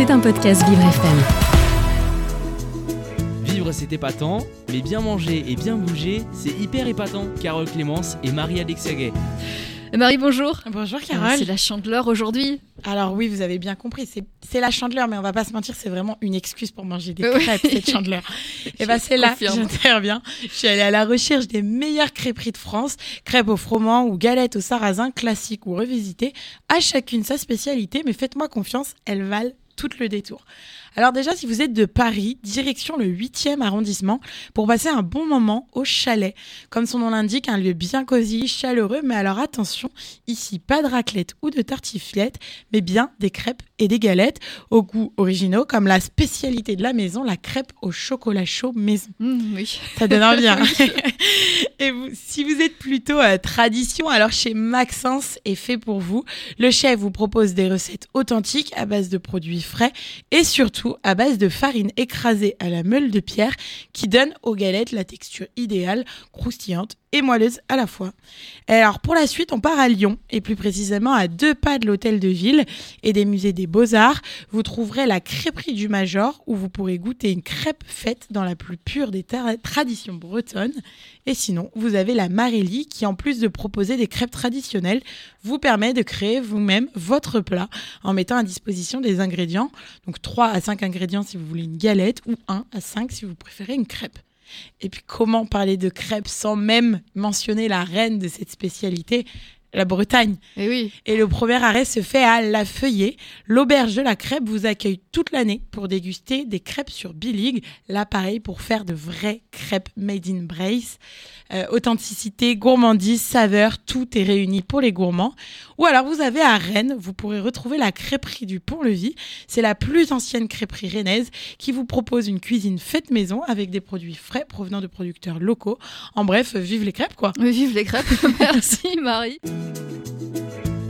C'est un podcast Vivre FM. Vivre c'est épatant, mais bien manger et bien bouger, c'est hyper épatant. Carole Clémence et Marie-Alexia Gay. Marie, bonjour. Bonjour Carole. C'est la chandeleur aujourd'hui. Alors oui, vous avez bien compris, c'est la chandeleur, mais on va pas se mentir, c'est vraiment une excuse pour manger des crêpes, cette chandeleur. Et bah c'est là, j'interviens. Je suis allée à la recherche des meilleures crêperies de France, crêpes au froment ou galettes au sarrasin, classiques ou revisitées, à chacune sa spécialité, mais faites-moi confiance, elles valent tout le détour. Alors déjà, si vous êtes de Paris, direction le 8e arrondissement pour passer un bon moment au chalet. Comme son nom l'indique, un lieu bien cosy, chaleureux, mais alors attention, ici pas de raclette ou de tartiflette, mais bien des crêpes et des galettes au goût originaux, comme la spécialité de la maison, la crêpe au chocolat chaud maison. Mmh, oui. Ça donne envie. Hein. et vous, si vous êtes plutôt à tradition, alors chez Maxence est fait pour vous. Le chef vous propose des recettes authentiques à base de produits frais et surtout à base de farine écrasée à la meule de pierre qui donne aux galettes la texture idéale, croustillante et moelleuse à la fois. alors pour la suite, on part à Lyon et plus précisément à deux pas de l'hôtel de ville et des musées des beaux-arts. Vous trouverez la crêperie du Major où vous pourrez goûter une crêpe faite dans la plus pure des traditions bretonnes. Et sinon, vous avez la Marélie qui en plus de proposer des crêpes traditionnelles, vous permet de créer vous-même votre plat en mettant à disposition des ingrédients. Donc 3 à 5 ingrédients si vous voulez une galette ou 1 à 5 si vous préférez une crêpe. Et puis comment parler de crêpes sans même mentionner la reine de cette spécialité, la Bretagne. Et, eh oui. et le premier arrêt se fait à La Feuillée. L'auberge de la crêpe vous accueille toute l'année pour déguster des crêpes sur Bilig. Là, pareil, pour faire de vraies crêpes made in Brace. Euh, authenticité, gourmandise, saveur, tout est réuni pour les gourmands. Ou alors vous avez à Rennes, vous pourrez retrouver la crêperie du Pont-Levis. C'est la plus ancienne crêperie rennaise qui vous propose une cuisine faite maison avec des produits frais provenant de producteurs locaux. En bref, vive les crêpes quoi. vive les crêpes. Merci Marie.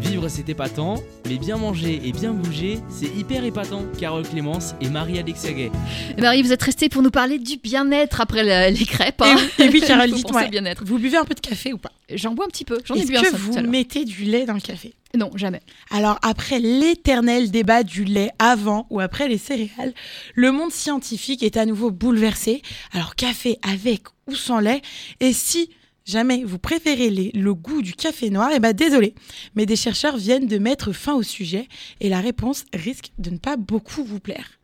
Vivre c'est épatant, mais bien manger et bien bouger, c'est hyper épatant. Carole Clémence et Marie-Alexia Gay. Marie, vous êtes restée pour nous parler du bien-être après les crêpes. Hein. Et, puis Carole, dites-moi, vous buvez un peu de café ou pas? J'en bois un petit peu, j'en ai bu un Est-ce que vous mettez du lait dans le café? Non, jamais. Alors après l'éternel débat du lait avant ou après les céréales, le monde scientifique est à nouveau bouleversé. Alors café avec ou sans lait? Et si jamais vous préférez le goût du café noir, et eh ben désolé, mais des chercheurs viennent de mettre fin au sujet et la réponse risque de ne pas beaucoup vous plaire.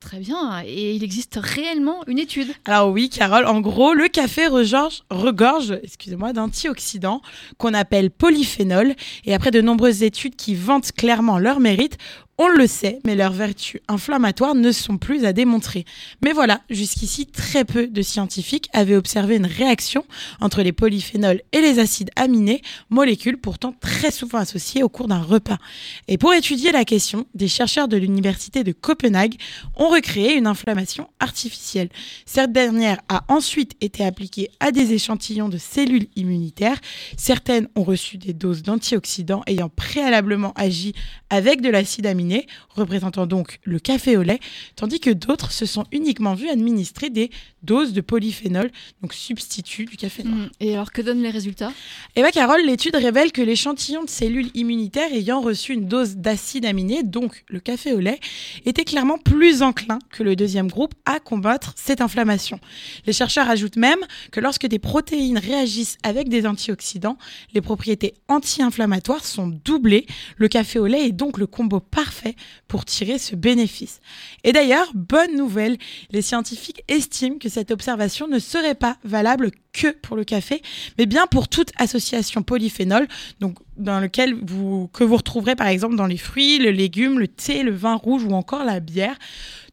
Très bien. Et il existe réellement une étude. Alors oui, Carole, en gros, le café regorge, regorge excusez-moi, d'antioxydants qu'on appelle polyphénol. Et après de nombreuses études qui vantent clairement leur mérite, on le sait, mais leurs vertus inflammatoires ne sont plus à démontrer. Mais voilà, jusqu'ici, très peu de scientifiques avaient observé une réaction entre les polyphénols et les acides aminés, molécules pourtant très souvent associées au cours d'un repas. Et pour étudier la question, des chercheurs de l'université de Copenhague ont recréé une inflammation artificielle. Cette dernière a ensuite été appliquée à des échantillons de cellules immunitaires. Certaines ont reçu des doses d'antioxydants ayant préalablement agi avec de l'acide aminé représentant donc le café au lait, tandis que d'autres se sont uniquement vus administrer des doses de polyphénol, donc substitut du café noir. Hmm. Et alors que donnent les résultats? Eh bien Carole, l'étude révèle que l'échantillon de cellules immunitaires ayant reçu une dose d'acide aminé, donc le café au lait, était clairement plus enclin que le deuxième groupe à combattre cette inflammation. Les chercheurs ajoutent même que lorsque des protéines réagissent avec des antioxydants, les propriétés anti-inflammatoires sont doublées. Le café au lait est donc le combo parfait pour tirer ce bénéfice. Et d'ailleurs, bonne nouvelle, les scientifiques estiment que cette observation ne serait pas valable que pour le café, mais bien pour toute association polyphénol, que vous retrouverez par exemple dans les fruits, le légume, le thé, le vin rouge ou encore la bière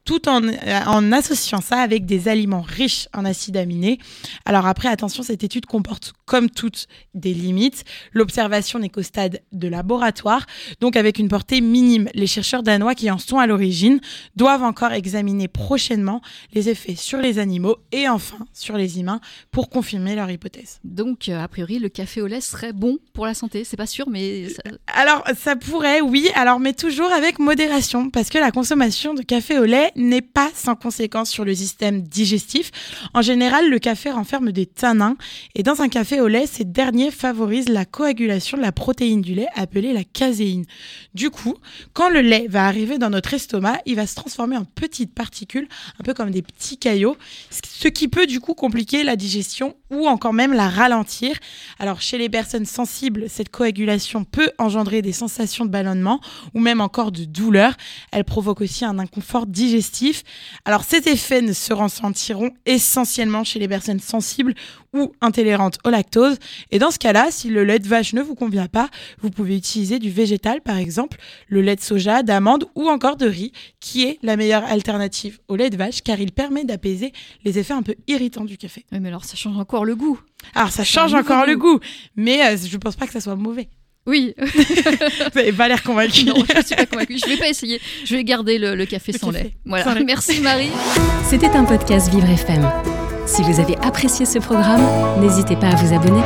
tout en, en associant ça avec des aliments riches en acides aminés. Alors après, attention, cette étude comporte comme toutes des limites. L'observation n'est qu'au stade de laboratoire, donc avec une portée minime. Les chercheurs danois qui en sont à l'origine doivent encore examiner prochainement les effets sur les animaux et enfin sur les humains pour confirmer leur hypothèse. Donc, euh, a priori, le café au lait serait bon pour la santé. C'est pas sûr, mais... Alors, ça pourrait, oui. Alors, mais toujours avec modération, parce que la consommation de café au lait n'est pas sans conséquence sur le système digestif. En général, le café renferme des tanins et dans un café au lait, ces derniers favorisent la coagulation de la protéine du lait appelée la caséine. Du coup, quand le lait va arriver dans notre estomac, il va se transformer en petites particules, un peu comme des petits caillots, ce qui peut du coup compliquer la digestion ou encore même la ralentir. Alors chez les personnes sensibles, cette coagulation peut engendrer des sensations de ballonnement ou même encore de douleur. Elle provoque aussi un inconfort digestif. Alors ces effets ne se ressentiront essentiellement chez les personnes sensibles ou intolérantes au lactose. Et dans ce cas-là, si le lait de vache ne vous convient pas, vous pouvez utiliser du végétal par exemple, le lait de soja, d'amande ou encore de riz, qui est la meilleure alternative au lait de vache car il permet d'apaiser les effets un peu irritants du café. Oui, mais alors ça change encore le goût. Alors ça change encore le goût, mais euh, je pense pas que ça soit mauvais. Oui. Vous n'avez pas l'air convaincu. Non, je ne suis pas convaincue. Je vais pas essayer. Je vais garder le, le café Le sans café lait. Voilà. sans lait. Merci Marie. C'était un podcast Vivre FM. Si vous avez apprécié ce programme, n'hésitez pas à vous abonner.